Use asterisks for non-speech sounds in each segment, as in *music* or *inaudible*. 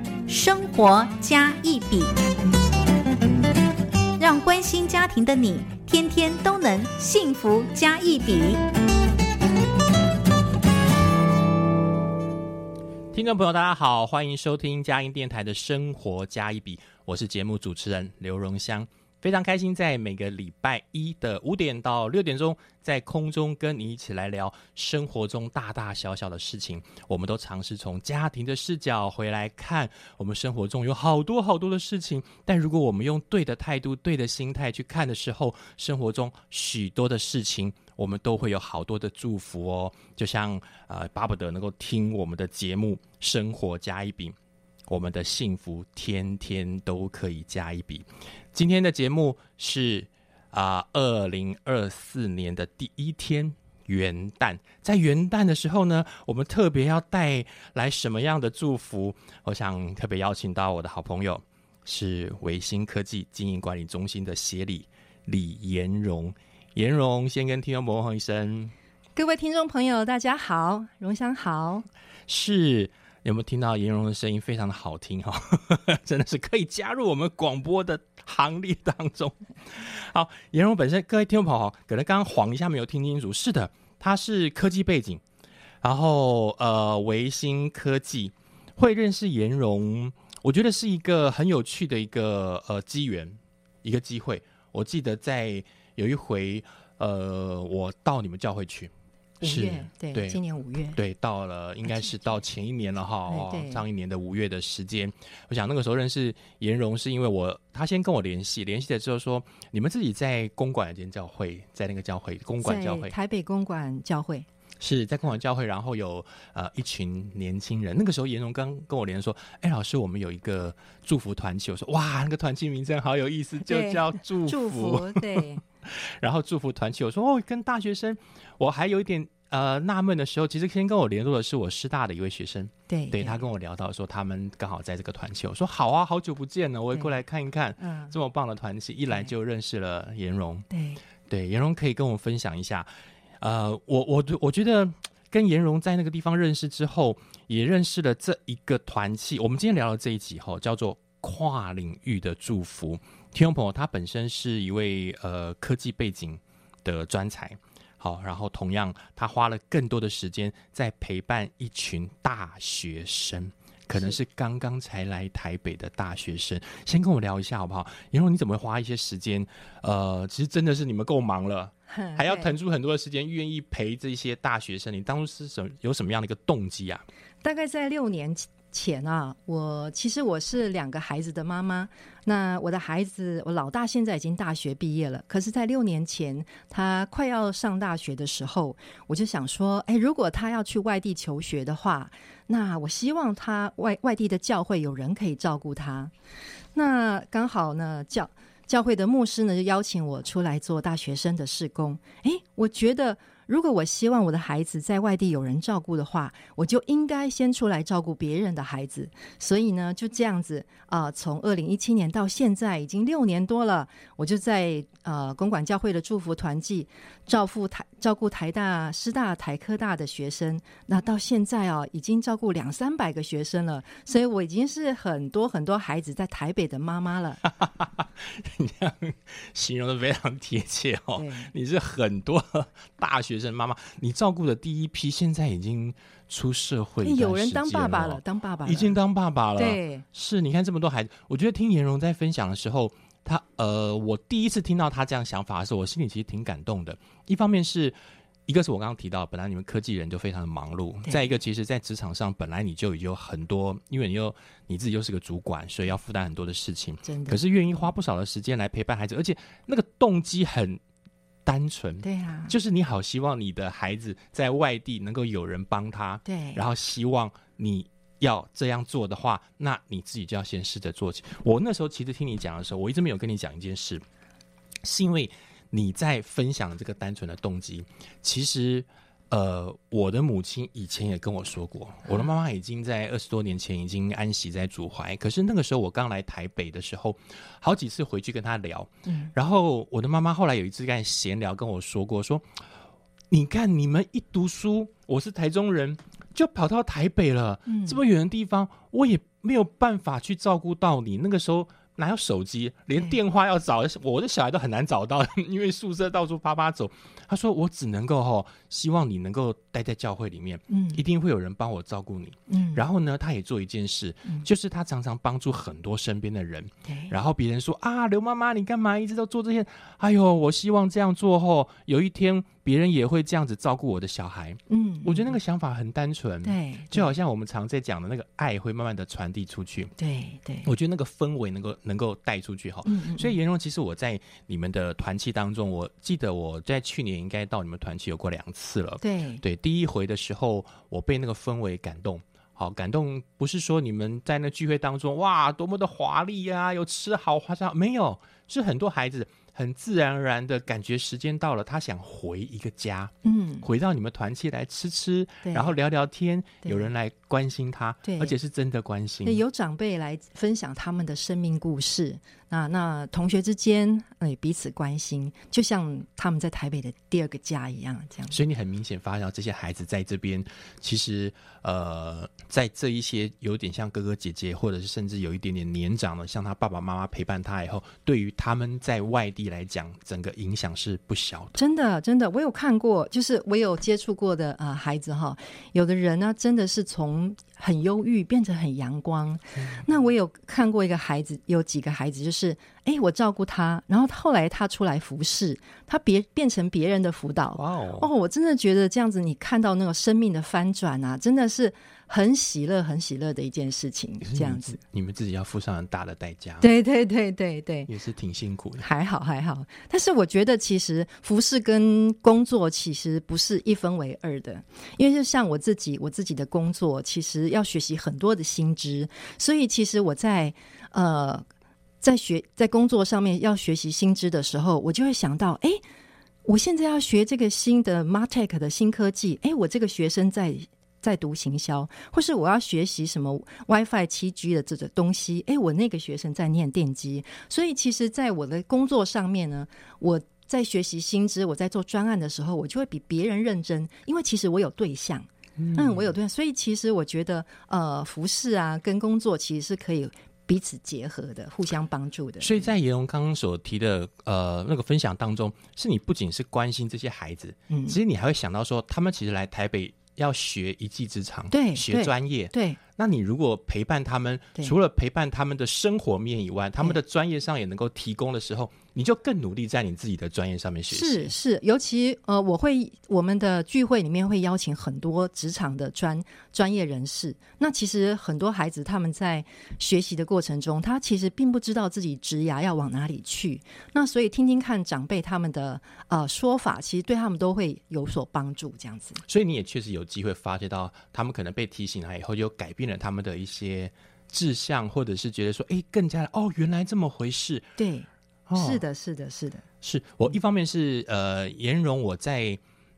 《生活加一笔》，让关心家庭的你天天都能幸福加一笔。听众朋友，大家好，欢迎收听佳音电台的《生活加一笔》，我是节目主持人刘荣香。非常开心，在每个礼拜一的五点到六点钟，在空中跟你一起来聊生活中大大小小的事情。我们都尝试从家庭的视角回来看，我们生活中有好多好多的事情。但如果我们用对的态度、对的心态去看的时候，生活中许多的事情，我们都会有好多的祝福哦。就像呃，巴不得能够听我们的节目《生活加一饼》。我们的幸福天天都可以加一笔。今天的节目是啊，二零二四年的第一天元旦，在元旦的时候呢，我们特别要带来什么样的祝福？我想特别邀请到我的好朋友，是维新科技经营管理中心的协理李延荣。延荣先跟听众朋友问一声，各位听众朋友，大家好，荣香好，是。有没有听到颜荣的声音？非常的好听哈，*laughs* 真的是可以加入我们广播的行列当中。*laughs* 好，颜荣本身各位听众朋友，可能刚刚晃一下没有听清楚。是的，他是科技背景，然后呃，维新科技会认识颜荣，我觉得是一个很有趣的一个呃机缘，一个机会。我记得在有一回，呃，我到你们教会去。五月对，今年五月。对，到了应该是到前一年了哈，上一年的五月的时间。我想那个时候认识颜荣，是因为我他先跟我联系，联系了之后说，你们自己在公馆间教会，在那个教会公馆教会，台北公馆教会是在公馆教会，然后有呃一群年轻人。那个时候颜荣刚跟我连说，哎，老师，我们有一个祝福团契。我说哇，那个团契名称好有意思，就叫祝福。对。*laughs* 然后祝福团契，我说哦，跟大学生，我还有一点呃纳闷的时候，其实先跟我联络的是我师大的一位学生，对，对他跟我聊到说他们刚好在这个团契，我说好啊，好久不见了，我也过来看一看，嗯，这么棒的团契，一来就认识了颜荣，对，对，颜荣可以跟我分享一下，呃，我我我觉得跟颜荣在那个地方认识之后，也认识了这一个团契，我们今天聊的这一集哈，叫做跨领域的祝福。听众朋友，他本身是一位呃科技背景的专才，好，然后同样他花了更多的时间在陪伴一群大学生，可能是刚刚才来台北的大学生。先跟我聊一下好不好？然后你怎么会花一些时间？呃，其实真的是你们够忙了，还要腾出很多的时间，愿意陪这些大学生。你当初是什有什么样的一个动机啊？大概在六年前。前啊，我其实我是两个孩子的妈妈。那我的孩子，我老大现在已经大学毕业了。可是，在六年前他快要上大学的时候，我就想说，哎，如果他要去外地求学的话，那我希望他外外地的教会有人可以照顾他。那刚好呢，教教会的牧师呢就邀请我出来做大学生的事工。诶，我觉得。如果我希望我的孩子在外地有人照顾的话，我就应该先出来照顾别人的孩子。所以呢，就这样子啊，从二零一七年到现在已经六年多了，我就在呃公馆教会的祝福团契照顾台照顾台大、师大、台科大的学生。那到现在啊，已经照顾两三百个学生了，所以我已经是很多很多孩子在台北的妈妈了。*laughs* 你这样形容的非常贴切哦，你是很多大学。生妈妈，你照顾的第一批现在已经出社会，有人当爸爸了，当爸爸已经当爸爸了。对，是你看这么多孩子，我觉得听颜荣在分享的时候，他呃，我第一次听到他这样想法的时候，我心里其实挺感动的。一方面是一个是我刚刚提到，本来你们科技人就非常的忙碌；再一个，其实，在职场上本来你就已经有很多，因为你又你自己又是个主管，所以要负担很多的事情。真的，可是愿意花不少的时间来陪伴孩子，而且那个动机很。单纯对啊，就是你好希望你的孩子在外地能够有人帮他，对，然后希望你要这样做的话，那你自己就要先试着做起。我那时候其实听你讲的时候，我一直没有跟你讲一件事，是因为你在分享这个单纯的动机。其实，呃，我的母亲以前也跟我说过，我的妈妈已经在二十多年前已经安息在祖怀。可是那个时候我刚来台北的时候，好几次回去跟她聊，嗯，然后我的妈妈后来有一次在闲聊跟我说过，说你看你们一读书，我是台中人。就跑到台北了，这么远的地方，我也没有办法去照顾到你。那个时候哪有手机，连电话要找我的小孩都很难找到，因为宿舍到处啪啪走。他说：“我只能够哈，希望你能够待在教会里面，嗯，一定会有人帮我照顾你，嗯。然后呢，他也做一件事，就是他常常帮助很多身边的人，然后别人说啊，刘妈妈你干嘛一直都做这些？哎呦，我希望这样做后，有一天。”别人也会这样子照顾我的小孩，嗯，我觉得那个想法很单纯，对，就好像我们常在讲的那个爱会慢慢的传递出去，对对，我觉得那个氛围能够能够带出去哈，嗯嗯，所以颜荣，其实我在你们的团契当中，我记得我在去年应该到你们团契有过两次了，对。对，第一回的时候我被那个氛围感动，好感动，不是说你们在那聚会当中哇多么的华丽呀，有吃好花哨，没有，是很多孩子。很自然而然的感觉，时间到了，他想回一个家，嗯，回到你们团契来吃吃，然后聊聊天，有人来关心他，对，而且是真的关心，有长辈来分享他们的生命故事。那那同学之间，哎，彼此关心，就像他们在台北的第二个家一样，这样。所以你很明显发现到这些孩子在这边，其实呃，在这一些有点像哥哥姐姐，或者是甚至有一点点年长的，像他爸爸妈妈陪伴他以后，对于他们在外地来讲，整个影响是不小的。真的，真的，我有看过，就是我有接触过的啊，孩子哈，有的人呢，真的是从。很忧郁，变成很阳光。那我有看过一个孩子，有几个孩子，就是哎，我照顾他，然后后来他出来服侍，他别变成别人的辅导。哦，我真的觉得这样子，你看到那个生命的翻转啊，真的是。很喜乐，很喜乐的一件事情，这样子。你们自己要付上很大的代价。对对对对对，也是挺辛苦的。还好还好，但是我觉得其实服饰跟工作其实不是一分为二的，因为就像我自己，我自己的工作其实要学习很多的新知，所以其实我在呃在学在工作上面要学习新知的时候，我就会想到，哎，我现在要学这个新的 Martech 的新科技，哎，我这个学生在。在读行销，或是我要学习什么 WiFi 七 G 的这个东西，哎，我那个学生在念电机，所以其实，在我的工作上面呢，我在学习新知，我在做专案的时候，我就会比别人认真，因为其实我有对象，嗯，我有对象，所以其实我觉得，呃，服饰啊，跟工作其实是可以彼此结合的，互相帮助的。所以在严荣刚刚所提的呃那个分享当中，是你不仅是关心这些孩子，嗯，其实你还会想到说，他们其实来台北。要学一技之长，对，学专业，对。那你如果陪伴他们，除了陪伴他们的生活面以外，他们的专业上也能够提供的时候。你就更努力在你自己的专业上面学习。是是，尤其呃，我会我们的聚会里面会邀请很多职场的专专业人士。那其实很多孩子他们在学习的过程中，他其实并不知道自己职涯要往哪里去。那所以听听看长辈他们的呃说法，其实对他们都会有所帮助。这样子，所以你也确实有机会发觉到，他们可能被提醒了以后，就改变了他们的一些志向，或者是觉得说，哎，更加的哦，原来这么回事。对。是的，是的，是的，是我一方面是呃，颜容我在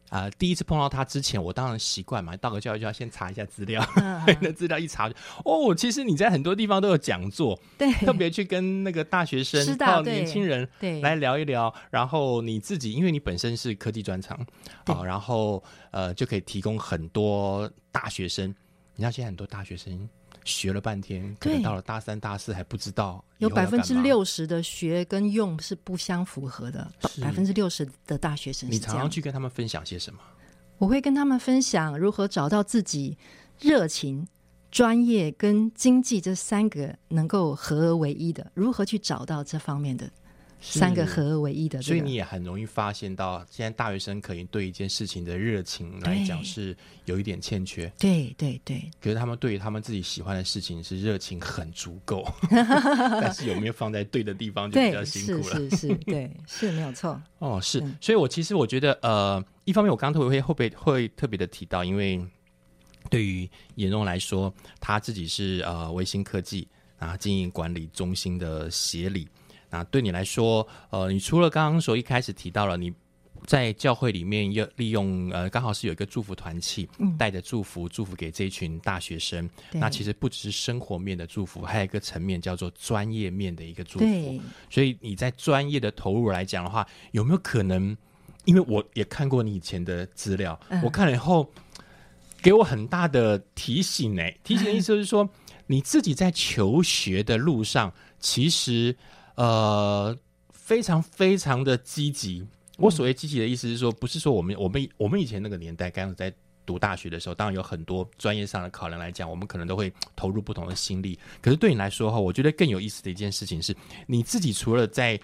啊第一次碰到他之前，我当然习惯嘛，到个教育就要先查一下资料，*laughs* 那资料一查就哦，其实你在很多地方都有讲座，对，特别去跟那个大学生到年轻人对。来聊一聊，然后你自己因为你本身是科技专长，好，然后呃就可以提供很多大学生，你知道现在很多大学生。学了半天，可能到了大三、大四还不知道。有百分之六十的学跟用是不相符合的，百分之六十的大学生。你常常去跟他们分享些什么？我会跟他们分享如何找到自己热情、专业跟经济这三个能够合而为一的，如何去找到这方面的。三个合而为一的，所以你也很容易发现到，现在大学生可能对一件事情的热情来讲是有一点欠缺。对对对，可是他们对于他们自己喜欢的事情是热情很足够，*laughs* *laughs* 但是有没有放在对的地方就比较辛苦了。是是是，对，是没有错。*laughs* 哦，是，所以我其实我觉得，呃，一方面我刚刚特别会后边会特别的提到，因为。对于严荣来说，他自己是呃维新科技啊经营管理中心的协理。那对你来说，呃，你除了刚刚所一开始提到了你在教会里面要利用呃，刚好是有一个祝福团契，带着祝福祝福给这一群大学生。对那其实不只是生活面的祝福，还有一个层面叫做专业面的一个祝福。所以你在专业的投入来讲的话，有没有可能？因为我也看过你以前的资料，嗯我看了以后，给我很大的提醒呢、提醒的意思就是说，你自己在求学的路上，其实呃非常非常的积极。我所谓积极的意思是说，不是说我们我们我们以前那个年代，刚刚在读大学的时候，当然有很多专业上的考量来讲，我们可能都会投入不同的心力。可是对你来说哈，我觉得更有意思的一件事情是，你自己除了在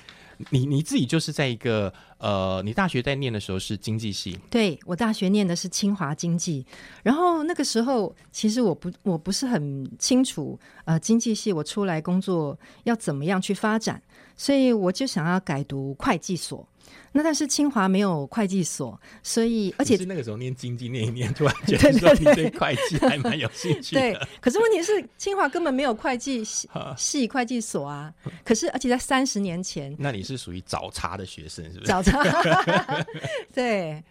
你你自己就是在一个呃，你大学在念的时候是经济系，对我大学念的是清华经济，然后那个时候其实我不我不是很清楚，呃，经济系我出来工作要怎么样去发展，所以我就想要改读会计所。那但是清华没有会计所，所以而且是那个时候念经济念一念，突然觉得说你对会计还蛮有兴趣的对的。，可是问题是清华根本没有会计系 *laughs* 系会计所啊。可是而且在三十年前，那你是属于早茶的学生，是不是？早上，*laughs* 对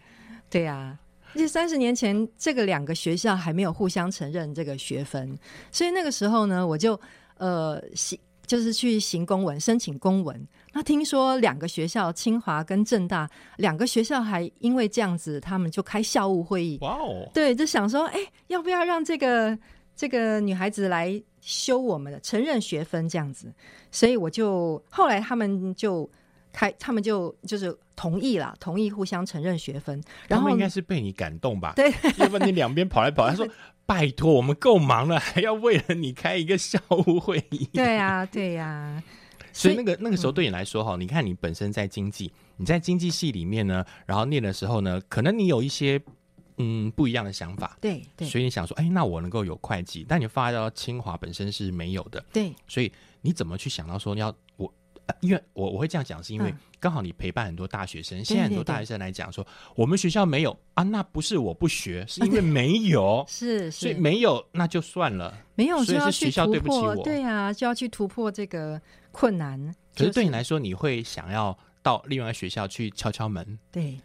对呀、而且三十年前，这个两个学校还没有互相承认这个学分，所以那个时候呢，我就呃行，就是去行公文，申请公文。那听说两个学校，清华跟正大两个学校还因为这样子，他们就开校务会议，哇哦，对，就想说，哎，要不要让这个这个女孩子来修我们的承认学分这样子？所以我就后来他们就开，他们就就是同意了，同意互相承认学分。然后他们应该是被你感动吧？对，要不然你两边跑来跑来，他说：“拜托，我们够忙了，还要为了你开一个校务会议。”对呀、对呀、*laughs* 所以那个那个时候对你来说哈，你看你本身在经济，你在经济系里面呢，然后念的时候呢，可能你有一些嗯不一样的想法，对对所以你想说，哎，那我能够有会计，但你发到清华本身是没有的，对所以你怎么去想到说你要我？呃因为我我会这样讲，是因为嗯刚好你陪伴很多大学生，现在很多大学生来讲说，我们学校没有啊，那不是我不学，是因为 *laughs* 没有，是所以没有那就算了。没有所以是学校对不起我对呀、就要去突破这个困难。可是对你来说，你会想要到另外一个学校去敲敲门，对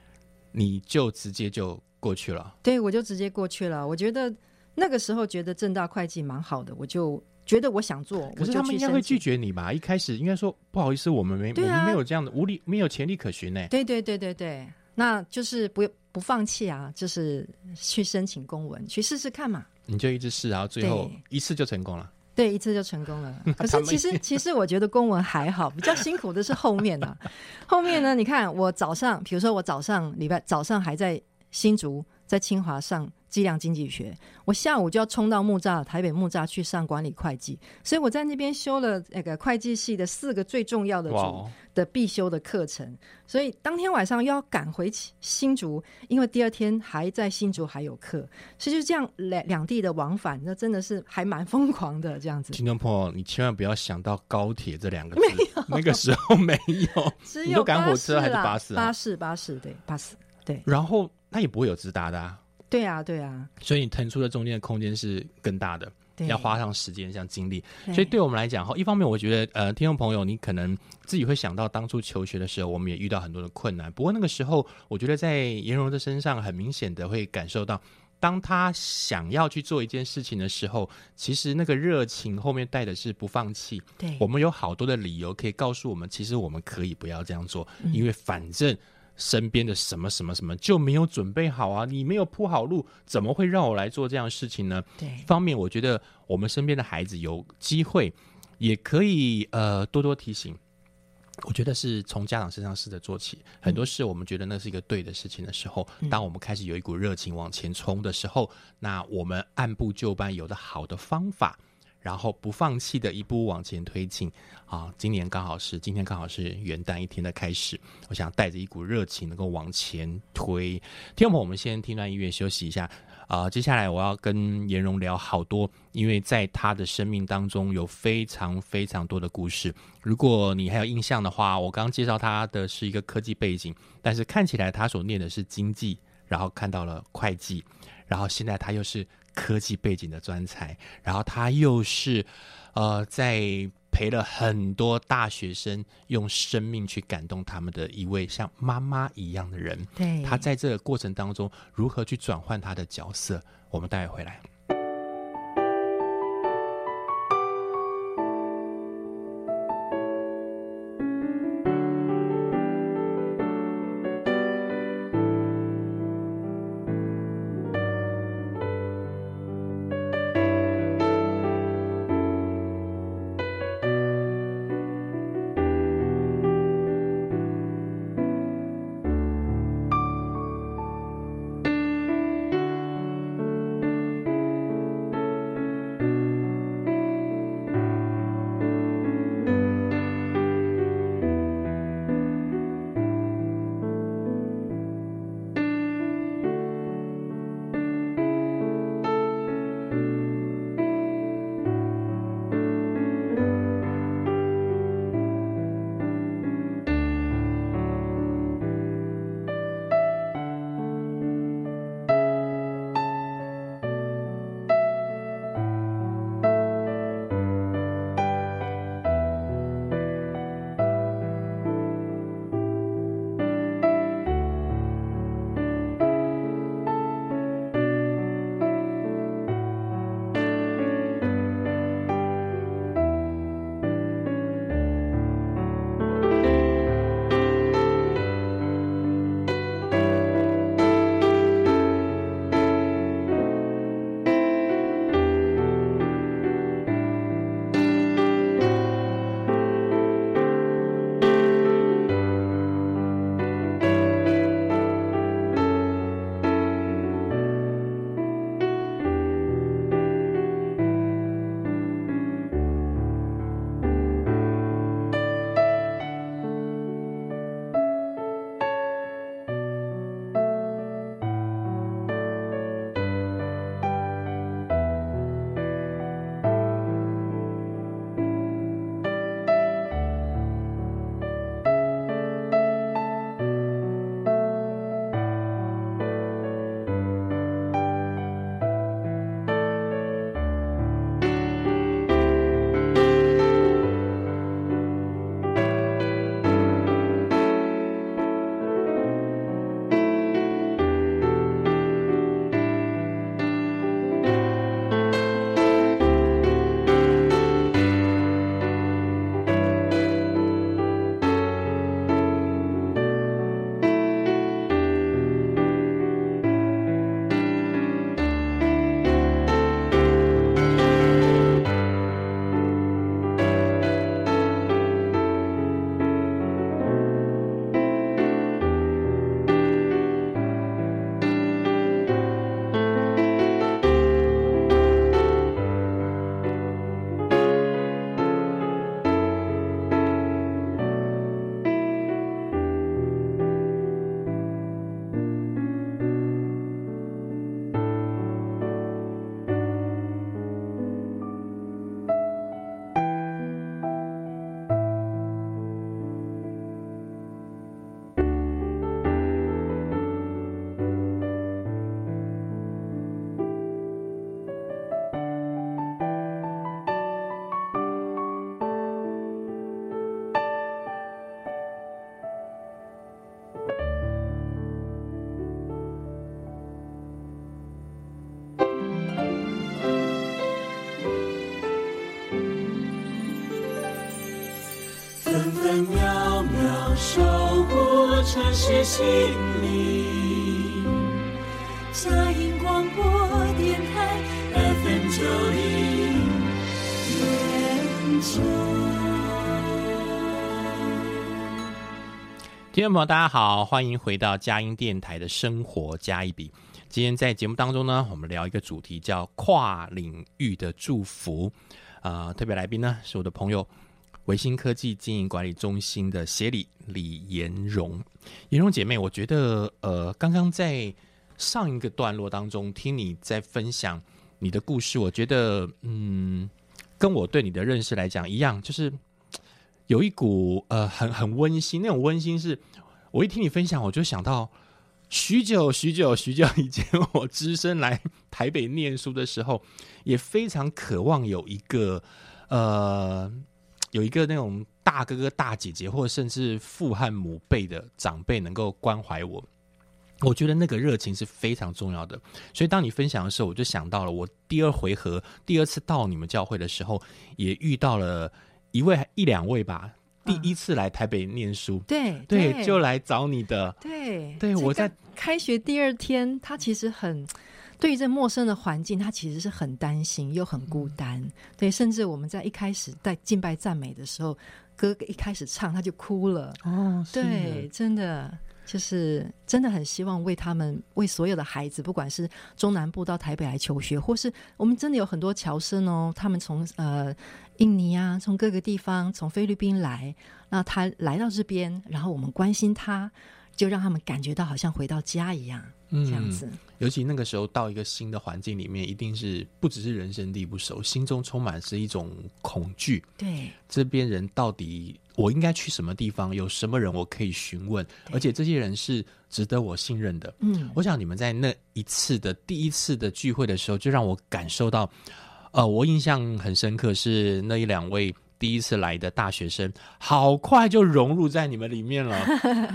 你就直接就过去了。对，我就直接过去了。我觉得那个时候觉得正大会计蛮好的，我就觉得我想做，可是他们应该会拒。绝你吧？一开始应该说不好意思，我们没、啊我们没有这样的无力，没有潜力可循呢。对对对对对，那就是不不放弃啊，就是去申请公文，去试试看嘛。你就一直试，然后最后一次就成功了。对，一次就成功了。*laughs* 可是其实 *laughs* 其实我觉得公文还好，比较辛苦的是后面呢、*laughs* 后面呢，你看我早上，比如说我早上礼拜早上还在新竹，在清华上计量经济学，我下午就要冲到木栅台北木栅去上管理会计，所以我在那边修了那个会计系的四个最重要的主哇哦，的必修的课程，所以当天晚上又要赶回新竹，因为第二天还在新竹还有课，所以就这样两两地的往返，那真的是还蛮疯狂的这样子。听众朋友，你千万不要想到高铁这两个字，*laughs* 那个时候没有。*laughs* 只有你都赶火车还是巴士啊？巴士，巴士，对，巴士，对，然后那也不会有直达的、啊，对啊，对啊，所以你腾出的中间的空间是更大的。对，要花上时间、像精力，所以对我们来讲，哈，一方面我觉得，呃，听众朋友，你可能自己会想到当初求学的时候，我们也遇到很多的困难。不过那个时候，我觉得在颜荣的身上，很明显的会感受到，当他想要去做一件事情的时候，其实那个热情后面带的是不放弃。对，我们有好多的理由可以告诉我们，其实我们可以不要这样做，嗯因为反正。身边的什么什么什么就没有准备好啊！你没有铺好路，怎么会让我来做这样的事情呢？对一，方面，我觉得我们身边的孩子有机会，也可以呃多多提醒。我觉得是从家长身上试着做起，很多事我们觉得那是一个对的事情的时候，当我们开始有一股热情往前冲的时候，那我们按部就班，有的好的方法，然后不放弃的一步往前推进啊！今年刚好是今天刚好是元旦一天的开始，我想带着一股热情能够往前推。听众朋友，我们先听段音乐休息一下。啊、接下来我要跟颜荣聊好多，因为在他的生命当中有非常非常多的故事。如果你还有印象的话，我刚刚介绍他的是一个科技背景，但是看起来他所念的是经济，然后看到了会计，然后现在他又是科技背景的专才，然后他又是呃在陪了很多大学生用生命去感动他们的一位像妈妈一样的人。对，他在这个过程当中如何去转换他的角色？我们待会回来。心灵。嘉音广播电台 FM 九零。听众朋友，大家好，欢迎回到佳音电台的生活加一笔。今天在节目当中呢，我们聊一个主题叫跨领域的祝福。啊、特别来宾呢是我的朋友维新科技经营管理中心的协理李延荣。延荣姐妹，我觉得呃，刚刚在上一个段落当中听你在分享你的故事，我觉得嗯，跟我对你的认识来讲一样，就是有一股呃很很温馨，那种温馨是，我一听你分享，我就想到许久许久许久以前，我只身来台北念书的时候，也非常渴望有一个呃，有一个那种大哥哥、大姐姐，或者甚至父和母辈的长辈能够关怀我。我觉得那个热情是非常重要的。所以当你分享的时候，我就想到了我第二回合、第二次到你们教会的时候，也遇到了一位、一两位吧。第一次来台北念书，对对，就来找你的。对对，我在开学第二天，他其实很对于这陌生的环境，他其实是很担心又很孤单。对，甚至我们在一开始在敬拜赞美的时候，哥哥一开始唱他就哭了。哦，对，真的就是真的很希望为他们，为所有的孩子，不管是中南部到台北来求学，或是我们真的有很多侨生哦，他们从呃。印尼啊，从各个地方，从菲律宾来，那他来到这边，然后我们关心他，就让他们感觉到好像回到家一样，这样子。尤其那个时候到一个新的环境里面，一定是不只是人生地不熟，心中充满是一种恐惧。对，这边人到底我应该去什么地方？有什么人我可以询问？而且这些人是值得我信任的。嗯，我想你们在那一次的第一次的聚会的时候，就让我感受到。呃，我印象很深刻是那一两位第一次来的大学生，好快就融入在你们里面了，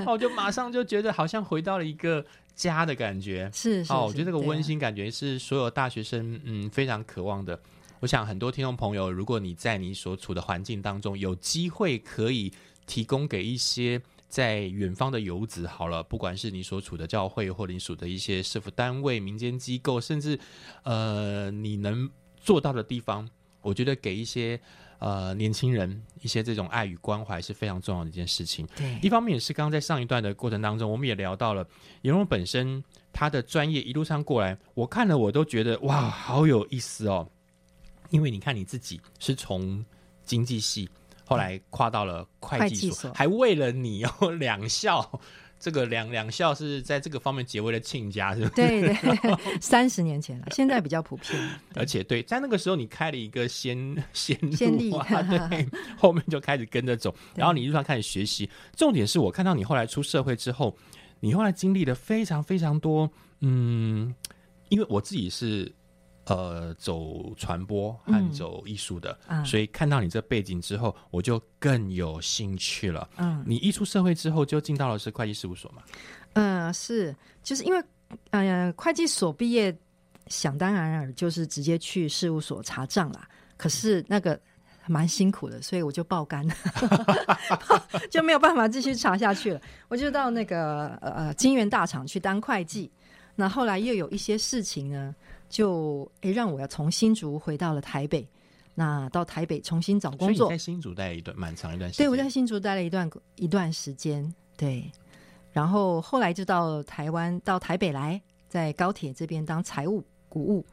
我 *laughs* 就马上就觉得好像回到了一个家的感觉。是，哦，我觉得这个温馨感觉是所有大学生嗯非常渴望的。我想很多听众朋友，如果你在你所处的环境当中有机会可以提供给一些在远方的游子，好了，不管是你所处的教会，或者你属的一些社福单位、民间机构，甚至呃，你能。做到的地方，我觉得给一些呃年轻人一些这种爱与关怀是非常重要的一件事情。对，一方面也是刚刚在上一段的过程当中，我们也聊到了颜荣本身他的专业一路上过来，我看了我都觉得哇，好有意思哦。因为你看你自己是从经济系后来跨到了会计所，还为了你哦两校。这个两两校是在这个方面结为了亲家，是吧？对对，*laughs* 三十年前了，现在比较普遍。而且对，在那个时候你开了一个先 *laughs* 先先例，*laughs* 对，后面就开始跟着走，然后你路上开始学习。重点是我看到你后来出社会之后，你后来经历了非常非常多，嗯，因为我自己是。呃，走传播和走艺术的，所以看到你这背景之后，我就更有兴趣了。嗯，你一出社会之后就进到了是会计事务所嘛？嗯，是，就是因为哎呃，会计所毕业，想当然尔就是直接去事务所查账啦。可是那个蛮辛苦的，所以我就爆肝，*laughs* 就没有办法继续查下去了。我就到那个呃金源大厂去当会计。那后来又有一些事情呢。就诶，让我要从新竹回到了台北，那到台北重新找工作。在新竹待了一段蛮长一段时间。对，我在新竹待了一段一段时间。对，然后后来就到台湾，到台北来，在高铁这边当财务股务。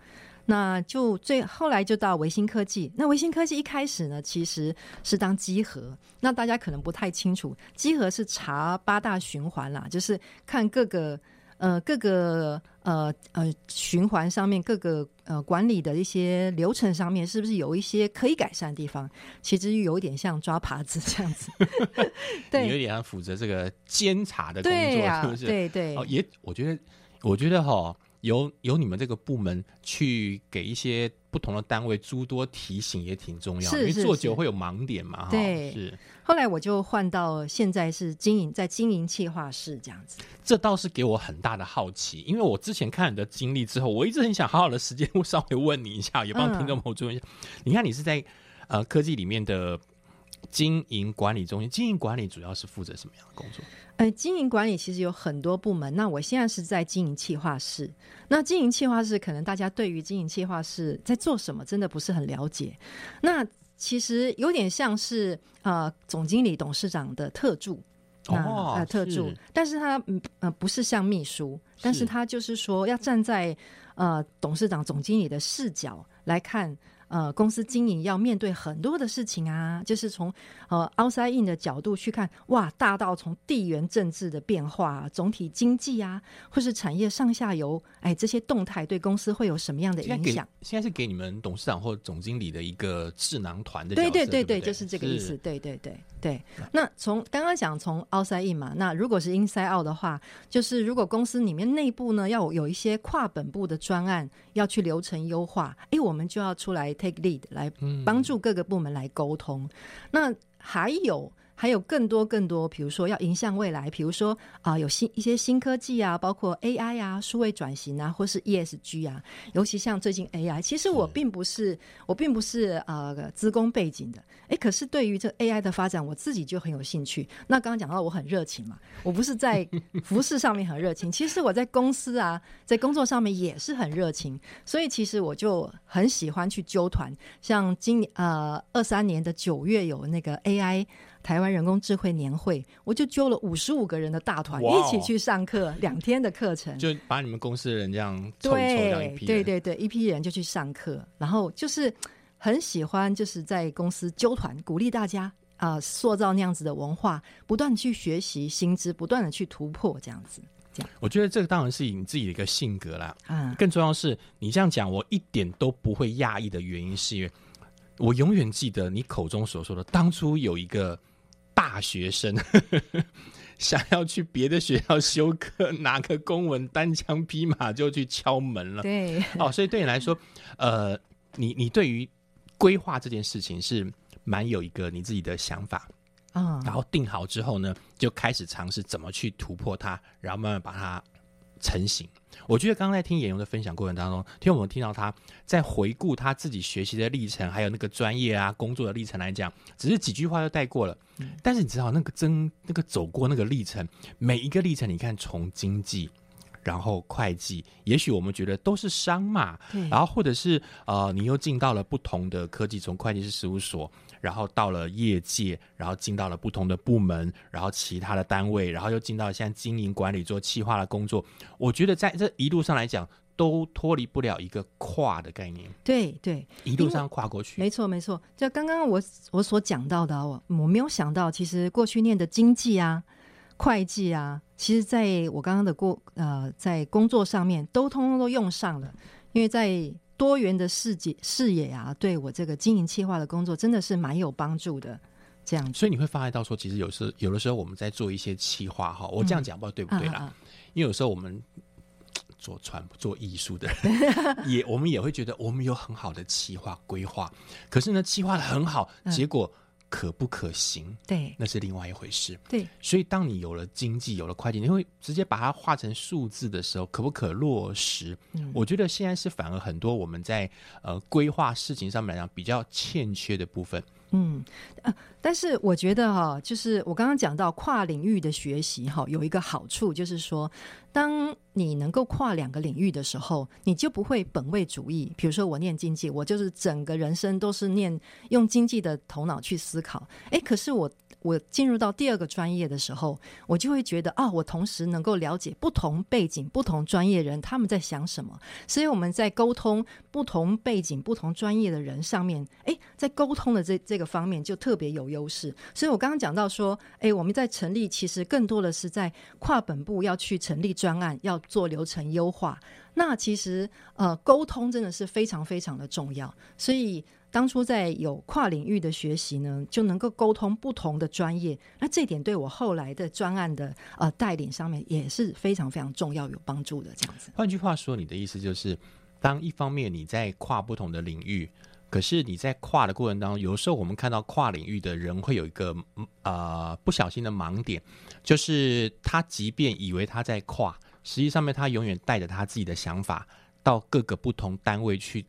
那就最后来就到维新科技。那维新科技一开始呢，其实是当稽核。那大家可能不太清楚，稽核是查八大循环啦，就是看各个。呃，各个呃呃循环上面，各个呃管理的一些流程上面，是不是有一些可以改善的地方？其实有点像抓耙子这样子，*laughs* 对，有点像负责这个监察的工作，是不是？对对，哦，也我觉得，我觉得哈，由由你们这个部门去给一些不同的单位诸多提醒，也挺重要，因为做久会有盲点嘛，哈，对，是。后来我就换到现在是经营在经营企划室这样子，这倒是给我很大的好奇，因为我之前看你的经历之后，我一直很想好好的时间，我稍微问你一下，也帮听众朋友注意一下。你看你是在呃科技里面的经营管理中心，经营管理主要是负责什么样的工作？呃，经营管理其实有很多部门，那我现在是在经营企划室。那经营企划室，可能大家对于经营企划室在做什么，真的不是很了解。那其实有点像是呃总经理、董事长的特助哦，特助，但是他嗯呃不是像秘书，但是他就是说要站在呃董事长、总经理的视角来看呃公司经营要面对很多的事情啊，就是从呃 outside in 的角度去看，哇，大到从地缘政治的变化、总体经济啊，或是产业上下游，哎，这些动态对公司会有什么样的影响？现在是给你们董事长或总经理的一个智囊团的角对色，对对，对就是这个意思。。对对对对。那从刚刚讲从 outside in 嘛，那如果是 inside out 的话，就是如果公司里面内部呢要有有一些跨本部的专案要去流程优化，哎，我们就要出来 take lead 来嗯帮助各个部门来沟通。那还有。还有更多更多，比如说要迎向未来，比如说啊、有新一些新科技啊，包括 AI 啊、数位转型啊，或是 ESG 啊，尤其像最近 AI，其实我并不是我并不是呃资工背景的，哎，可是对于这 AI 的发展，我自己就很有兴趣。那刚刚讲到我很热情嘛，我不是在 *laughs* 服饰上面很热情，其实我在公司啊，在工作上面也是很热情，所以其实我就很喜欢去揪团，像今年呃二三年的九月有那个 AI。台湾人工智慧年会，我就揪了五十五个人的大团，一起去上课，两天的课程。就把你们公司的人这样凑一凑，这样一批人对对对，一批人就去上课，然后就是很喜欢，就是在公司揪团，鼓励大家啊、塑造那样子的文化，不断地去学习新知，不断的去突破，这样子我觉得这个当然是你自己的一个性格啦。啊，更重要是你这样讲，我一点都不会讶异的原因，是因为我永远记得你口中所说的，当初有一个大学生 *laughs* 想要去别的学校修课，拿个公文单枪匹马就去敲门了。对，哦，所以对你来说，呃，你你对于规划这件事情是蛮有一个你自己的想法，啊然后定好之后呢，就开始尝试怎么去突破它，然后慢慢把它成型。我觉得刚刚在听严勇的分享过程当中，听我们听到他在回顾他自己学习的历程，还有那个专业啊工作的历程来讲，只是几句话就带过了。但是你知道那个真那个走过那个历程，每一个历程，你看从经济。然后会计，也许我们觉得都是商嘛，对然后或者是呃，你又进到了不同的科技，从会计师事务所，然后到了业界，然后进到了不同的部门，然后其他的单位，然后又进到了现在经营管理做企划的工作。我觉得在这一路上来讲，都脱离不了一个跨的概念，对对，一路上跨过去。没错没错。就刚刚我我所讲到的，我我没有想到，其实过去念的经济啊、会计啊，其实在我刚刚的过呃在工作上面都通通都用上了，因为在多元的视界视野啊，对我这个经营企划的工作真的是蛮有帮助的。这样子，所以你会发现到说，其实有时有的时候我们在做一些企划哈，我这样讲不知道对不对啦？啊啊啊因为有时候我们做传做艺术的人，*laughs* 也我们也会觉得我们有很好的企划规划，可是呢，企划的很好，嗯结果可不可行，对那是另外一回事。对所以，当你有了经济，有了会计，你会直接把它化成数字的时候，可不可落实？嗯我觉得现在是反而很多我们在呃规划事情上面来讲比较欠缺的部分。嗯，呃，但是我觉得哈、就是我刚刚讲到跨领域的学习哈、有一个好处就是说，当你能够跨两个领域的时候，你就不会本位主义。比如说我念经济，我就是整个人生都是念用经济的头脑去思考。诶，可是我我进入到第二个专业的时候，我就会觉得啊，我同时能够了解不同背景、不同专业人他们在想什么。所以我们在沟通不同背景、不同专业的人上面，诶，在沟通的这这个方面就特别有优势。所以我刚刚讲到说，诶，我们在成立其实更多的是在跨本部要去成立专案，要做流程优化。那其实呃，沟通真的是非常非常的重要。所以当初在有跨领域的学习呢，就能够沟通不同的专业。那这点对我后来的专案的呃带领上面也是非常非常重要、有帮助的。这样子，换句话说，你的意思就是，当一方面你在跨不同的领域，可是你在跨的过程当中，有时候我们看到跨领域的人会有一个呃不小心的盲点，就是他即便以为他在跨，实际上面他永远带着他自己的想法到各个不同单位去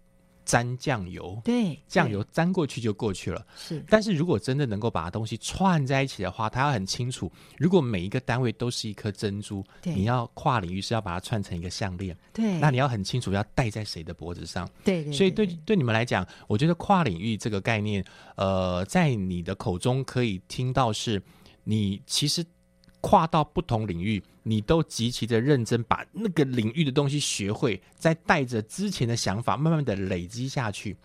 沾酱油，对，酱油沾过去就过去了。是但是如果真的能够把东西串在一起的话，它要很清楚，如果每一个单位都是一颗珍珠，对你要跨领域是要把它串成一个项链。对，那你要很清楚要戴在谁的脖子上。对对，所以对对对你们来讲，我觉得跨领域这个概念，呃，在你的口中可以听到是，你其实跨到不同领域，你都极其的认真，把那个领域的东西学会，再带着之前的想法，慢慢的累积下去。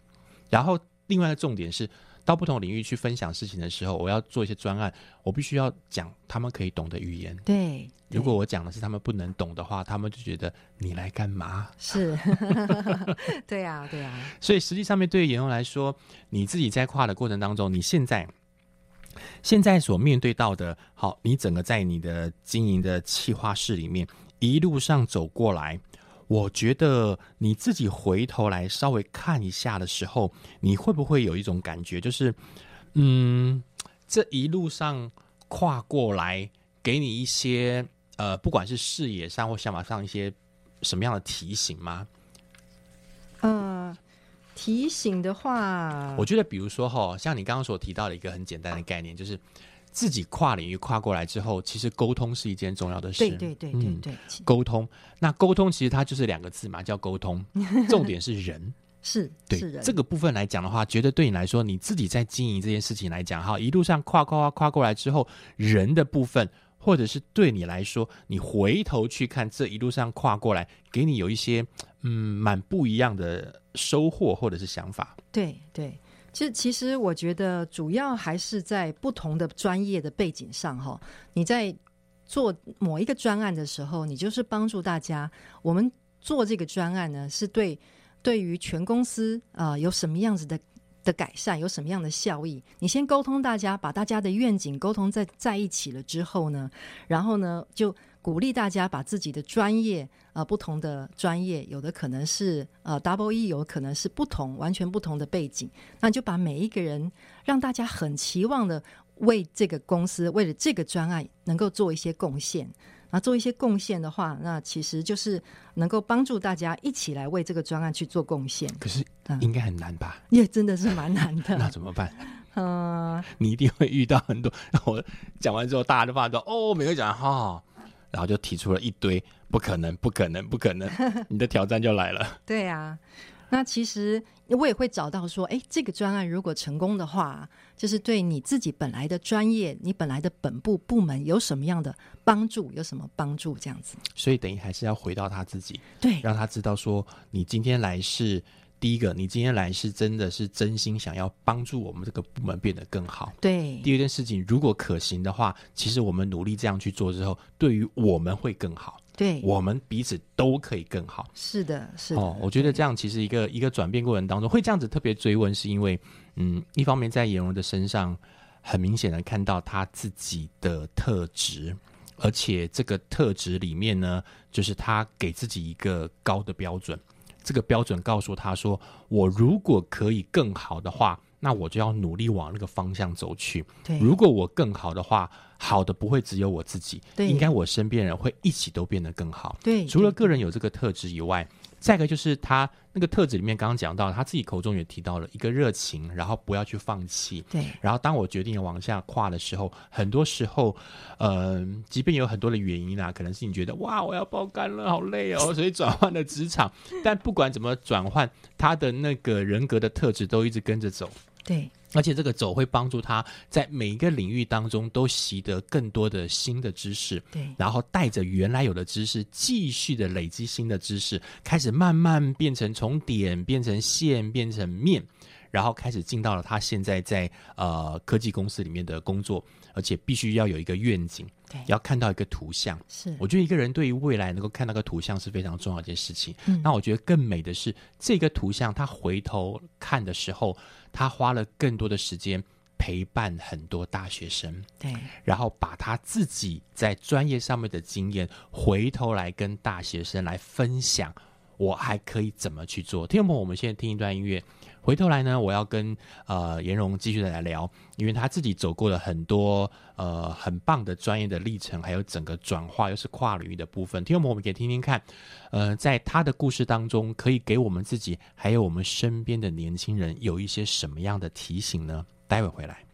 然后另外一个重点是，到不同领域去分享事情的时候，我要做一些专案，我必须要讲他们可以懂的语言。对，对如果我讲的是他们不能懂的话，他们就觉得你来干嘛？是，*laughs* 对啊，对啊，所以实际上面对于严荣来说，你自己在跨的过程当中，你现在现在所面对到的，好，你整个在你的经营的企划室里面一路上走过来，我觉得你自己回头来稍微看一下的时候，你会不会有一种感觉，就是嗯，这一路上跨过来，给你一些呃，不管是视野上或想法上一些什么样的提醒吗？呃，提醒的话，我觉得，比如说哈，像你刚刚所提到的一个很简单的概念，就是自己跨领域跨过来之后，其实沟通是一件重要的事。对对对对嗯对，其沟通，那沟通其实它就是两个字嘛，叫沟通。*laughs* 重点是人，是对是这个部分来讲的话，觉得对你来说，你自己在经营这件事情来讲，哈，一路上跨跨跨跨过来之后，人的部分，或者是对你来说，你回头去看这一路上跨过来，给你有一些嗯蛮不一样的收获或者是想法。对对，其实其实我觉得主要还是在不同的专业的背景上哈，你在做某一个专案的时候，你就是帮助大家，我们做这个专案呢，是对对于全公司啊、有什么样子的。的改善有什么样的效益？你先沟通大家，把大家的愿景沟通在在一起了之后呢，然后呢，就鼓励大家把自己的专业呃不同的专业，有的可能是呃 double E，有可能是不同完全不同的背景，那就把每一个人让大家很期望的为这个公司为了这个专案能够做一些贡献。啊做一些贡献的话，那其实就是能够帮助大家一起来为这个专案去做贡献，可是嗯应该很难吧？也真的是蛮难的 *laughs* 那。怎么办？嗯 *laughs* *laughs* 你一定会遇到很多。我讲完之后，大家都发现说：“哦，每个讲哈、然后就提出了一堆不可能、不可能、不可能，*laughs* 你的挑战就来了。对啊，那其实我也会找到说，哎，这个专案如果成功的话，就是对你自己本来的专业、你本来的本部部门有什么样的帮助，有什么帮助这样子。所以等于还是要回到他自己，对让他知道说，你今天来是第一个，你今天来是真的是真心想要帮助我们这个部门变得更好。对第二件事情，如果可行的话，其实我们努力这样去做之后，对于我们会更好，对，我们彼此都可以更好。是的，是的。哦，我觉得这样其实一个一个转变过程当中，会这样子特别追问，是因为嗯，一方面在颜荣的身上很明显的看到他自己的特质，而且这个特质里面呢，就是他给自己一个高的标准，这个标准告诉他说，我如果可以更好的话。那我就要努力往那个方向走去。对，如果我更好的话，好的不会只有我自己，对应该我身边人会一起都变得更好。对除了个人有这个特质以外，再一个就是他那个特质里面，刚刚讲到他自己口中也提到了一个热情，然后不要去放弃。对然后当我决定往下跨的时候，很多时候，呃，即便有很多的原因啦，可能是你觉得哇，我要爆肝了，好累哦，所以转换了职场。但不管怎么转换，他的那个人格的特质都一直跟着走。对而且这个走会帮助他在每一个领域当中都习得更多的新的知识，对然后带着原来有的知识，继续的累积新的知识，开始慢慢变成从点变成线变成面，然后开始进到了他现在在呃科技公司里面的工作，而且必须要有一个愿景，对要看到一个图像。是，我觉得一个人对于未来能够看到个图像是非常重要的一件事情。嗯那我觉得更美的是这个图像，他回头看的时候，他花了更多的时间陪伴很多大学生。对然后把他自己在专业上面的经验，回头来跟大学生来分享，我还可以怎么去做？听众朋友，我们现在听一段音乐，回头来呢，我要跟呃颜荣继续的来聊，因为他自己走过了很多呃很棒的专业的历程，还有整个转化又是跨领域的部分。听众朋友，我们可以听听看，呃，在他的故事当中，可以给我们自己还有我们身边的年轻人有一些什么样的提醒呢？待会回来。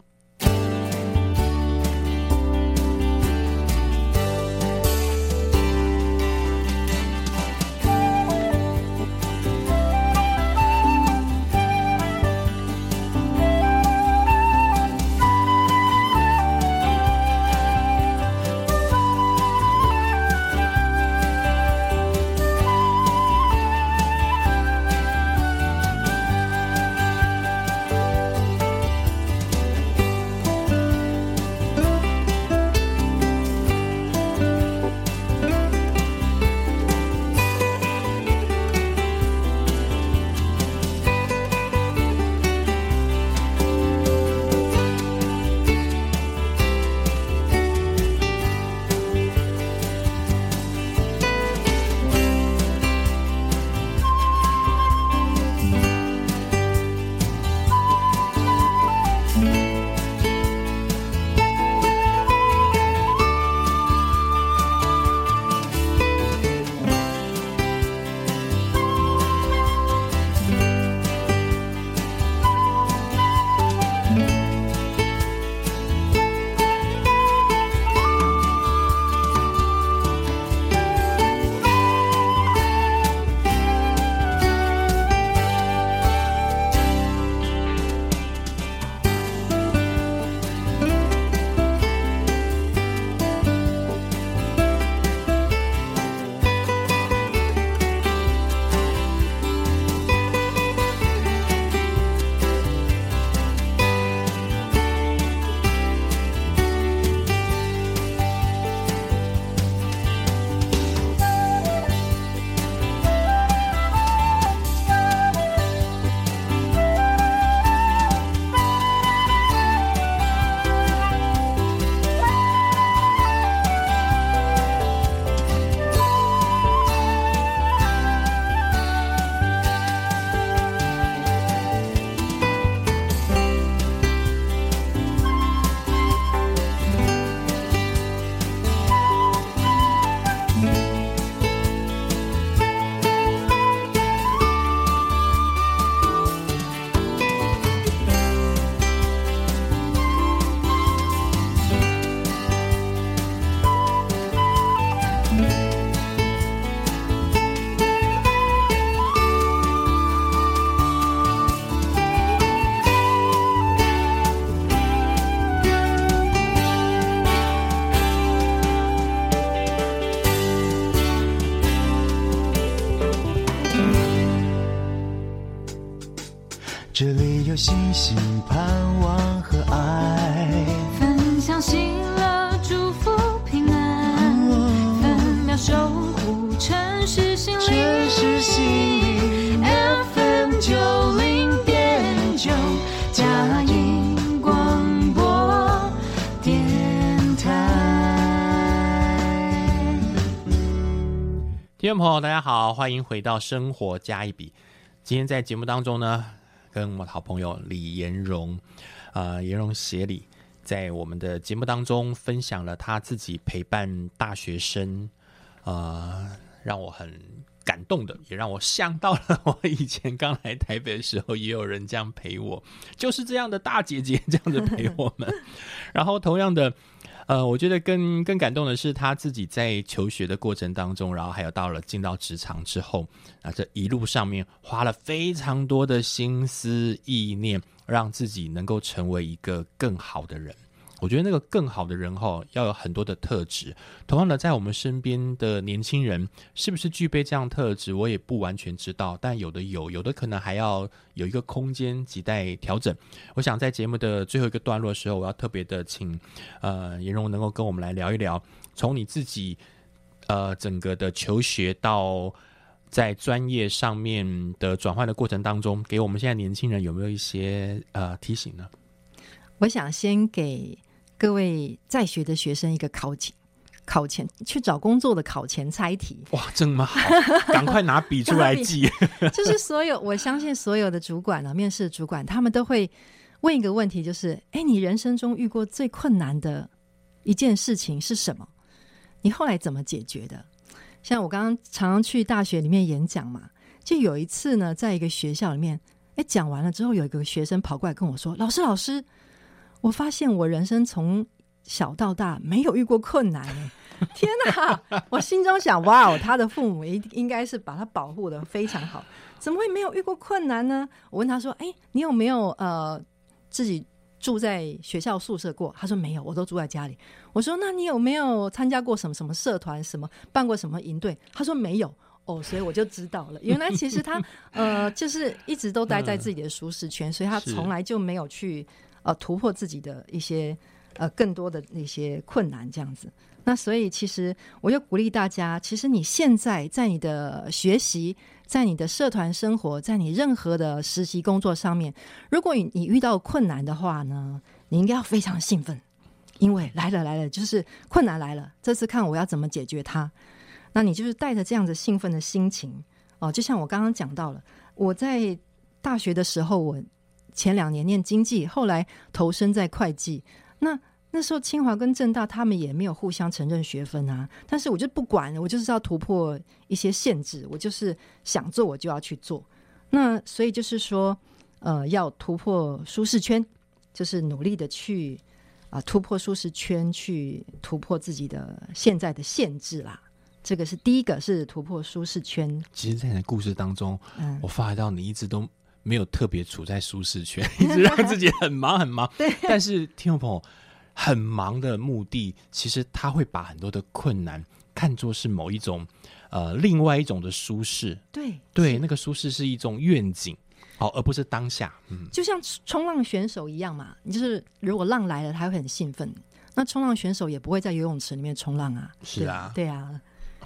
朋友，大家好，欢迎回到《生活加一笔》。今天在节目当中呢，跟我的好朋友李延荣，呃，延荣协理，在我们的节目当中分享了他自己陪伴大学生，呃，让我很感动的，也让我想到了我以前刚来台北的时候，也有人这样陪我，就是这样的大姐姐这样子陪我们。*laughs* 然后同样的，呃，我觉得更更感动的是他自己在求学的过程当中，然后还有到了进到职场之后，啊，这一路上面花了非常多的心思意念，让自己能够成为一个更好的人。我觉得那个更好的人哈，要有很多的特质。同样的，在我们身边的年轻人，是不是具备这样特质，我也不完全知道。但有的有，有的可能还要有一个空间亟待调整。我想在节目的最后一个段落的时候，我要特别的请呃颜荣能够跟我们来聊一聊，从你自己呃整个的求学到在专业上面的转换的过程当中，给我们现在年轻人有没有一些呃提醒呢？我想先给各位在学的学生一个考前、考前去找工作的考前猜题，哇，这么好，*laughs* 赶快拿笔出来记。*laughs* 就是所有我相信所有的主管呢、面试的主管他们都会问一个问题，就是：哎，你人生中遇过最困难的一件事情是什么？你后来怎么解决的？像我刚刚常常去大学里面演讲嘛，就有一次呢，在一个学校里面，哎，讲完了之后，有一个学生跑过来跟我说：“老师，老师，我发现我人生从小到大没有遇过困难、欸。”天哪！我心中想，哇哦，他的父母应应该是把他保护的非常好，怎么会没有遇过困难呢？我问他说：“哎、你有没有呃自己住在学校宿舍过？”他说：“没有，我都住在家里。”我说：“那你有没有参加过什么什么社团？什么办过什么营队？”他说：“没有。”哦，所以我就知道了，原来其实他呃就是一直都待在自己的舒适圈，所以他从来就没有去呃突破自己的一些呃更多的那些困难这样子。那所以其实我就鼓励大家，其实你现在在你的学习，在你的社团生活，在你任何的实习工作上面，如果你你遇到困难的话呢，你应该要非常兴奋，因为来了来了，就是困难来了，这次看我要怎么解决它。那你就是带着这样子兴奋的心情哦，就像我刚刚讲到了，我在大学的时候，我前两年念经济，后来投身在会计。那那时候清华跟正大他们也没有互相承认学分啊，但是我就不管，我就是要突破一些限制，我就是想做我就要去做。那所以就是说，呃，要突破舒适圈，就是努力的去啊、突破舒适圈，去突破自己的现在的限制啦。这个是第一个，是突破舒适圈。其实，在你的故事当中，嗯我，发觉到你一直都没有特别处在舒适圈，*laughs* 一直让自己很忙很忙。*laughs* 对，但是听众朋友，很忙的目的，其实他会把很多的困难看作是某一种呃另外一种的舒适。对对，那个舒适是一种愿景，好，而不是当下。嗯，就像冲浪选手一样嘛，你就是如果浪来了，他会很兴奋。那冲浪选手也不会在游泳池里面冲浪啊，是啊对啊，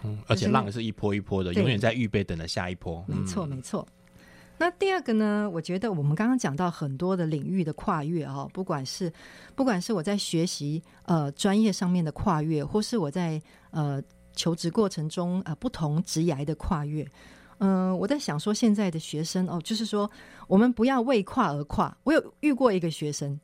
嗯而且浪是一波一波的，对永远在预备等着下一波。没错，嗯没错。那第二个呢？我觉得我们刚刚讲到很多的领域的跨越啊、不管是不管是我在学习呃专业上面的跨越，或是我在呃求职过程中呃不同职涯的跨越，嗯、我在想说现在的学生哦，就是说我们不要为跨而跨。我有遇过一个学生，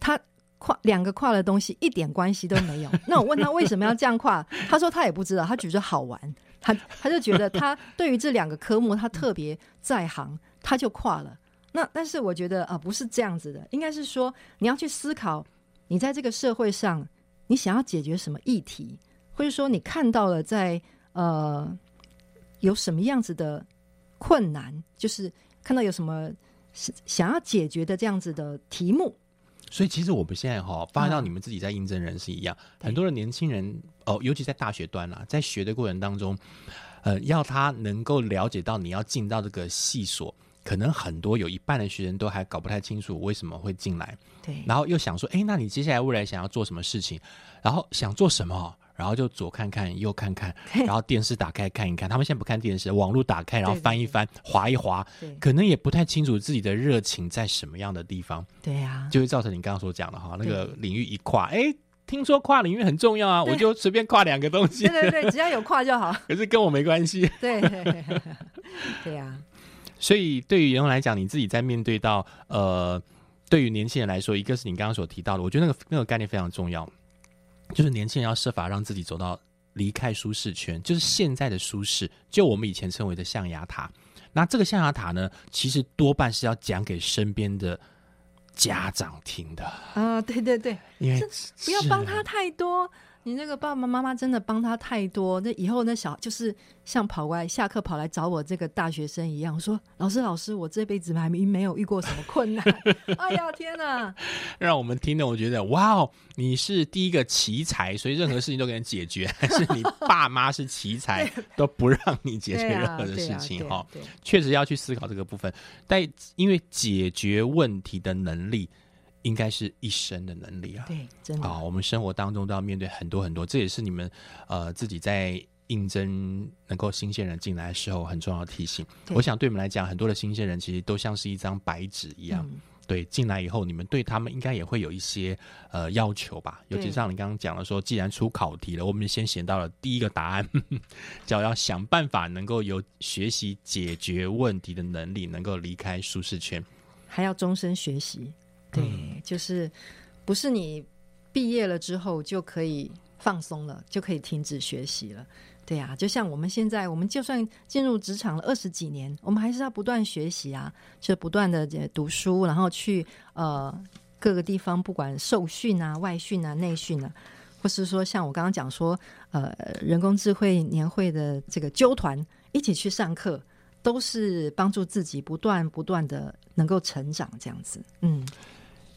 他跨两个跨的东西一点关系都没有。那我问他为什么要这样跨，他说他也不知道，他只是好玩。他他就觉得他对于这两个科目他特别在行，他就跨了。那但是我觉得啊、不是这样子的，应该是说你要去思考，你在这个社会上，你想要解决什么议题，或者说你看到了在呃有什么样子的困难，就是看到有什么想想要解决的这样子的题目，所以其实我们现在哈、发现到嗯你们自己在应征人是一样，对很多的年轻人哦，尤其在大学端啦、在学的过程当中，呃，要他能够了解到你要进到这个系所，可能很多有一半的学生都还搞不太清楚为什么会进来，对，然后又想说，哎，那你接下来未来想要做什么事情？然后想做什么？然后就左看看右看看，*laughs* 然后电视打开看一看。他们现在不看电视，网络打开，然后翻一翻，划一划，可能也不太清楚自己的热情在什么样的地方，对呀，就会造成你刚刚所讲的哈，那个领域一跨，哎，听说跨领域很重要啊，我就随便跨两个东西对，对对，只要有跨就好。*laughs* 可是跟我没关系。对，对呀，*laughs* 所以对于员工来讲，你自己在面对到呃，对于年轻人来说，一个是你刚刚所提到的，我觉得那个那个概念非常重要，就是年轻人要设法让自己走到离开舒适圈，就是现在的舒适，就我们以前称为的象牙塔。那这个象牙塔呢，其实多半是要讲给身边的家长听的，啊，对对对，因为不要帮他太多。你那个爸爸妈妈真的帮他太多，那以后那小就是像跑过来下课跑来找我这个大学生一样，说老师老师，我这辈子还没没有遇过什么困难。*laughs* 哎呀天哪！*laughs* 让我们听的，我觉得哇哦，你是第一个奇才，所以任何事情都给你解决，还是你爸妈是奇才，都不让你解决任何的事情哈。对确实要去思考这个部分，但因为解决问题的能力，应该是一生的能力啊。对，真的啊，我们生活当中都要面对很多很多，这也是你们呃自己在应征能够新鲜人进来的时候很重要的提醒。我想对你们来讲，很多的新鲜人其实都像是一张白纸一样。嗯对，进来以后，你们对他们应该也会有一些呃要求吧？尤其像你刚刚讲的说，既然出考题了，我们先写到了第一个答案，*laughs* 叫要想办法能够有学习解决问题的能力，能够离开舒适圈。还要终身学习。对，嗯就是不是你毕业了之后就可以放松了，就可以停止学习了。对啊，就像我们现在，我们就算进入职场了二十几年，我们还是要不断学习啊，就不断的读书，然后去呃各个地方，不管受训啊、外训啊、内训啊，或是说像我刚刚讲说，呃，人工智慧年会的这个纠团一起去上课，都是帮助自己不断不断的能够成长这样子。嗯，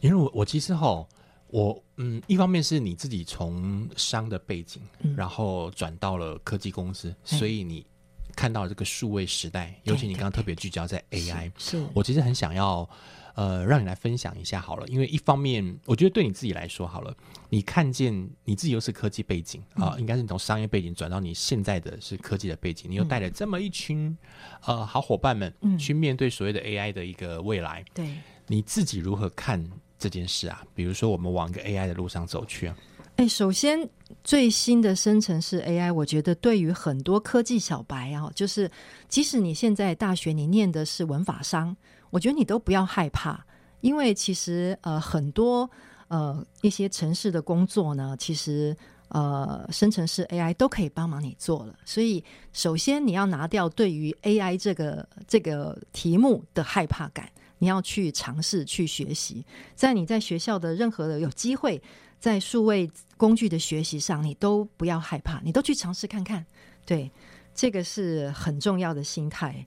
因为我我其实哈，我嗯，一方面是你自己从商的背景，嗯然后转到了科技公司，哎所以你看到了这个数位时代，尤其你刚刚特别聚焦在 AI，是。我其实很想要，呃，让你来分享一下好了，因为一方面，我觉得对你自己来说好了，你看见你自己又是科技背景啊、应该是你从商业背景转到你现在的是科技的背景，你又带着这么一群呃好伙伴们，嗯去面对所谓的 AI 的一个未来，对。你自己如何看这件事啊？比如说，我们往一个 AI 的路上走去啊，哎，首先最新的生成式 AI，我觉得对于很多科技小白啊，就是即使你现在大学你念的是文法商，我觉得你都不要害怕，因为其实呃很多呃一些城市的工作呢，其实。呃，生成式 AI 都可以帮忙你做了，所以首先你要拿掉对于 AI 这个这个题目的害怕感，你要去尝试去学习，在你在学校的任何的有机会在数位工具的学习上，你都不要害怕，你都去尝试看看。对，这个是很重要的心态。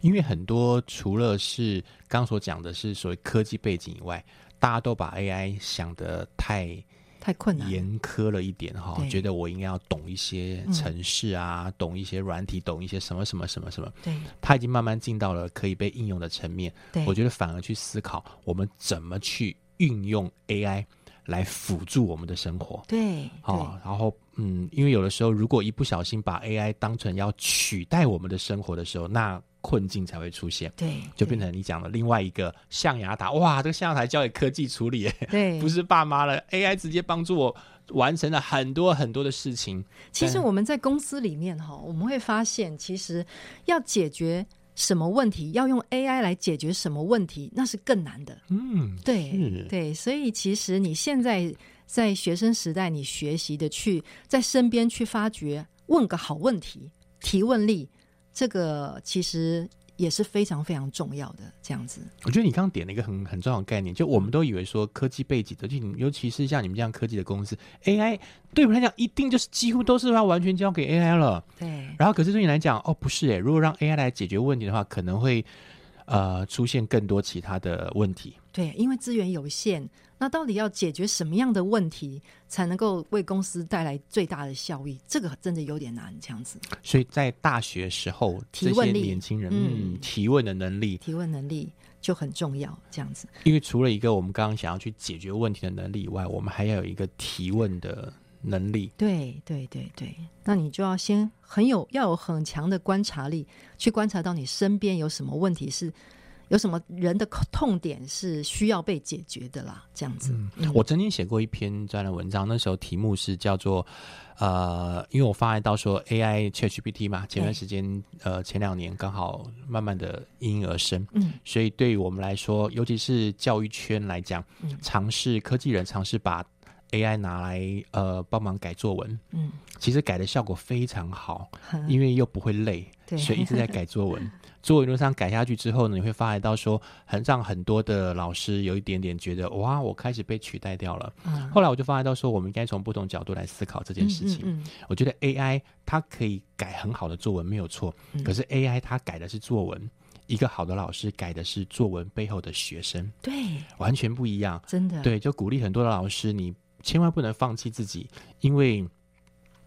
因为很多除了是刚所讲的是所谓科技背景以外，大家都把 AI 想得太太困难，严苛了一点哈，对觉得我应该要懂一些程式啊，懂一些软体，懂一些什么什么什么什么。对他已经慢慢进到了可以被应用的层面。对，我觉得反而去思考我们怎么去运用 AI 来辅助我们的生活。对哦，然后嗯，因为有的时候如果一不小心把 AI 当成要取代我们的生活的时候，那困境才会出现。对，就变成你讲的另外一个象牙塔，哇，这个象牙塔交给科技处理，对，*laughs* 不是爸妈了，AI 直接帮助我完成了很多很多的事情。其实我们在公司里面哈，我们会发现，其实要解决什么问题，要用 AI 来解决什么问题，那是更难的。嗯，对对，所以其实你现在在学生时代，你学习的去在身边去发掘，问个好问题，提问力，这个其实也是非常非常重要的。这样子，我觉得你刚刚点了一个很很重要的概念，就我们都以为说科技背景的，就尤其是像你们这样科技的公司，AI 对我们来讲一定就是几乎都是要完全交给 AI 了。对然后可是对你来讲，哦，不是诶，如果让 AI 来解决问题的话，可能会呃出现更多其他的问题。对，因为资源有限，那到底要解决什么样的问题，才能够为公司带来最大的效益？这个真的有点难，这样子所以在大学时候，这些提问力年轻人，嗯嗯，提问的能力，提问能力就很重要，这样子。因为除了一个我们刚刚想要去解决问题的能力以外，我们还要有一个提问的能力。对对对对，那你就要先很有要有很强的观察力，去观察到你身边有什么问题是。有什么人的痛点是需要被解决的啦？这样子，嗯我曾经写过一篇专栏文章，那时候题目是叫做呃，因为我发现到说 AI ChatGPT 嘛，前段时间呃前两年刚好慢慢的应运而生，嗯，所以对于我们来说，尤其是教育圈来讲，嗯尝试科技人尝试把 AI 拿来呃帮忙改作文，嗯，其实改的效果非常好，因为又不会累，对所以一直在改作文。*laughs* 作文路上改下去之后呢，你会发现到说，很让很多的老师有一点点觉得，哇，我开始被取代掉了。嗯后来我就发现到说，我们应该从不同角度来思考这件事情。嗯嗯我觉得 AI 它可以改很好的作文，没有错。嗯可是 AI 它改的是作文，一个好的老师改的是作文背后的学生，对，完全不一样。真的，对，就鼓励很多的老师，你千万不能放弃自己，因为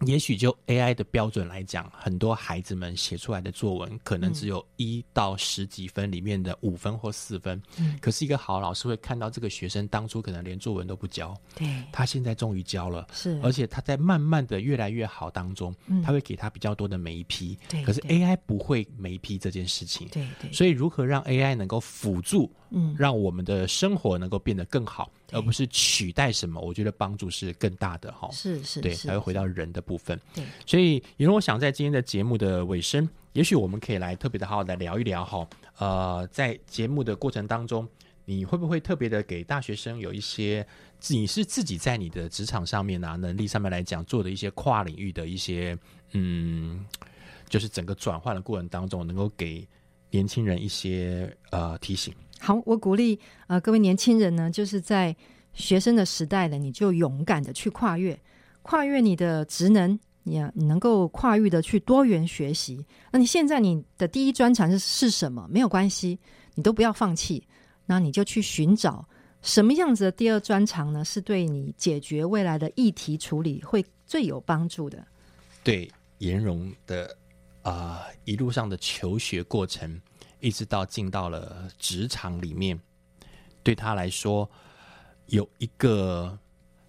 也许就 AI 的标准来讲，很多孩子们写出来的作文可能只有一到十几分里面的五分或四分，嗯可是一个好老师会看到这个学生当初可能连作文都不教，对，他现在终于教了。是，而且他在慢慢的越来越好当中，嗯他会给他比较多的每一批。对可是 AI 不会每一批这件事情。对对，所以如何让 AI 能够辅助，嗯让我们的生活能够变得更好，对而不是取代什么？我觉得帮助是更大的哈。是是对，还会回到人的部分。对，所以，因为我想在今天的节目的尾声，也许我们可以来特别的好好的聊一聊哈。呃，在节目的过程当中，你会不会特别的给大学生有一些，你是自己在你的职场上面啊，能力上面来讲做的一些跨领域的一些，嗯，就是整个转换的过程当中，能够给年轻人一些呃提醒。好，我鼓励呃各位年轻人呢，就是在学生的时代呢，你就勇敢的去跨越，跨越你的职能，你你能够跨越的去多元学习。那你现在你的第一专长是是什么？没有关系，你都不要放弃，那你就去寻找什么样子的第二专长呢？是对你解决未来的议题处理会最有帮助的。对颜荣的啊、一路上的求学过程，一直到进到了职场里面，对他来说有一个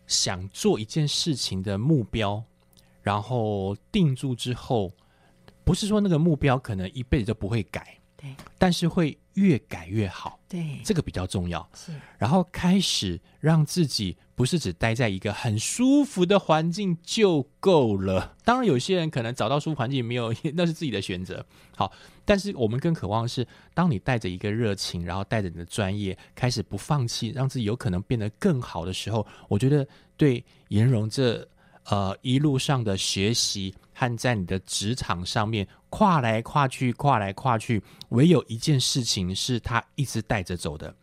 想做一件事情的目标，然后定住之后，不是说那个目标可能一辈子都不会改，对但是会越改越好，对，这个比较重要。是然后开始让自己不是只待在一个很舒服的环境就够了。当然，有些人可能找到舒服环境没有，*laughs* 那是自己的选择。好，但是我们更渴望的是，当你带着一个热情，然后带着你的专业，开始不放弃，让自己有可能变得更好的时候，我觉得对颜荣这呃一路上的学习和在你的职场上面跨来跨去、跨来跨去，唯有一件事情是他一直带着走的，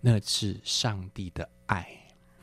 那是上帝的爱。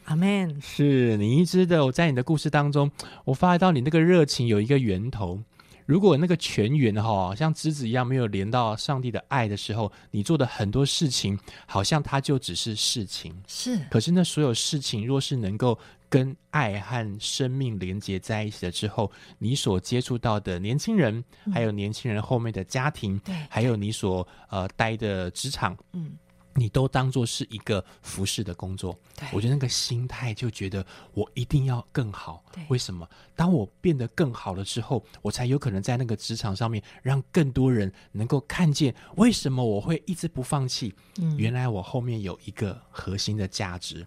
阿 man，是你一直的，我在你的故事当中，我发觉到你那个热情有一个源头。如果那个全员哈，像枝子一样没有连到上帝的爱的时候，你做的很多事情，好像它就只是事情。是。可是那所有事情，若是能够跟爱和生命连接在一起了之后，你所接触到的年轻人，还有年轻人后面的家庭，对。还有你所呃待的职场，嗯，你都当做是一个服饰的工作。对我觉得那个心态就觉得我一定要更好。为什么？当我变得更好了之后，我才有可能在那个职场上面让更多人能够看见为什么我会一直不放弃。嗯原来我后面有一个核心的价值。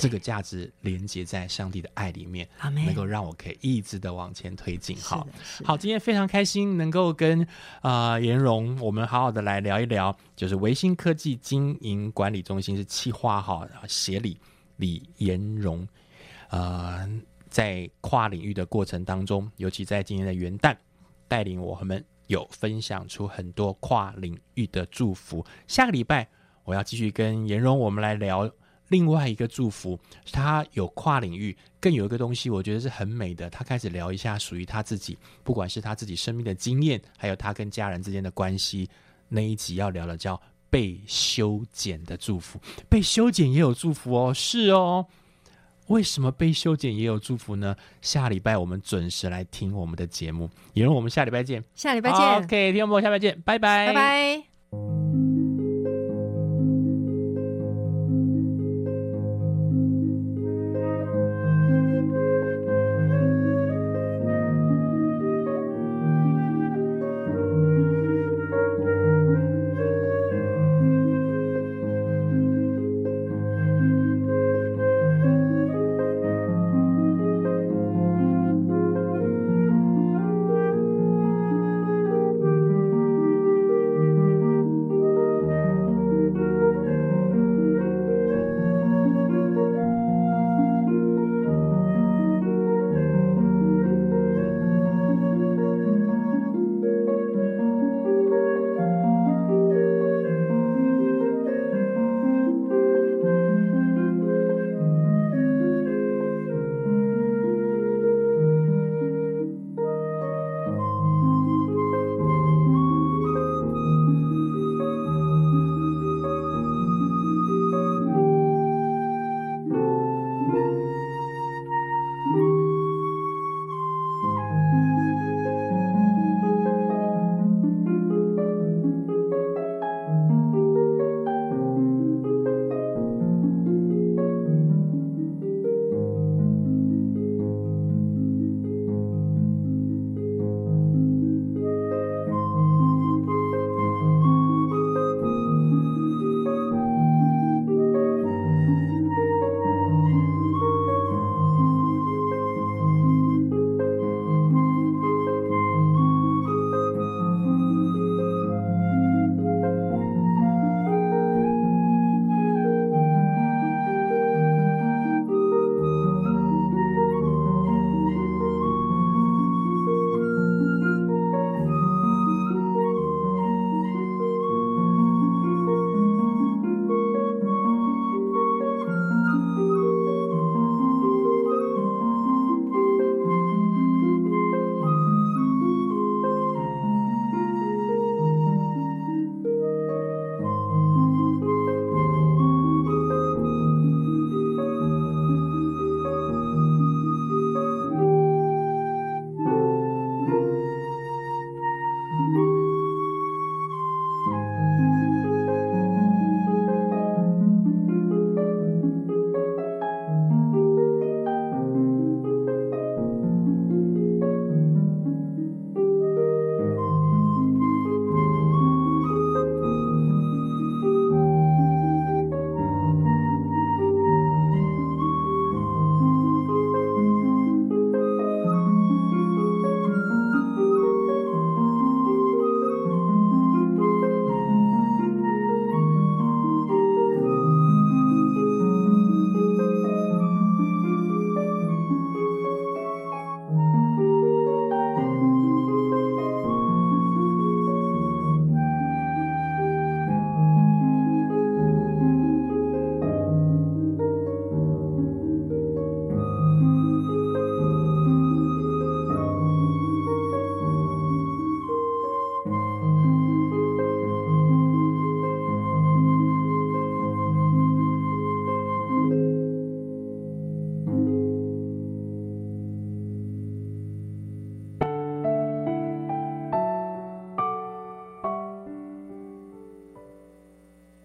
这个价值连接在上帝的爱里面，能够让我可以一直的往前推进。好好，今天非常开心能够跟啊、呃颜荣，我们好好的来聊一聊，就是维新科技经营管理中心是企划哈协理李颜荣，呃，在跨领域的过程当中，尤其在今年的元旦，带领我们有分享出很多跨领域的祝福。下个礼拜我要继续跟颜荣，我们来聊另外一个祝福，他有跨领域，更有一个东西，我觉得是很美的。他开始聊一下属于他自己，不管是他自己生命的经验，还有他跟家人之间的关系。那一集要聊的叫被修剪的祝福。被修剪也有祝福哦，是哦。为什么被修剪也有祝福呢？下礼拜我们准时来听我们的节目，也让我们下礼拜见。下礼拜见，OK，听众朋友，下礼拜见，拜拜，拜拜。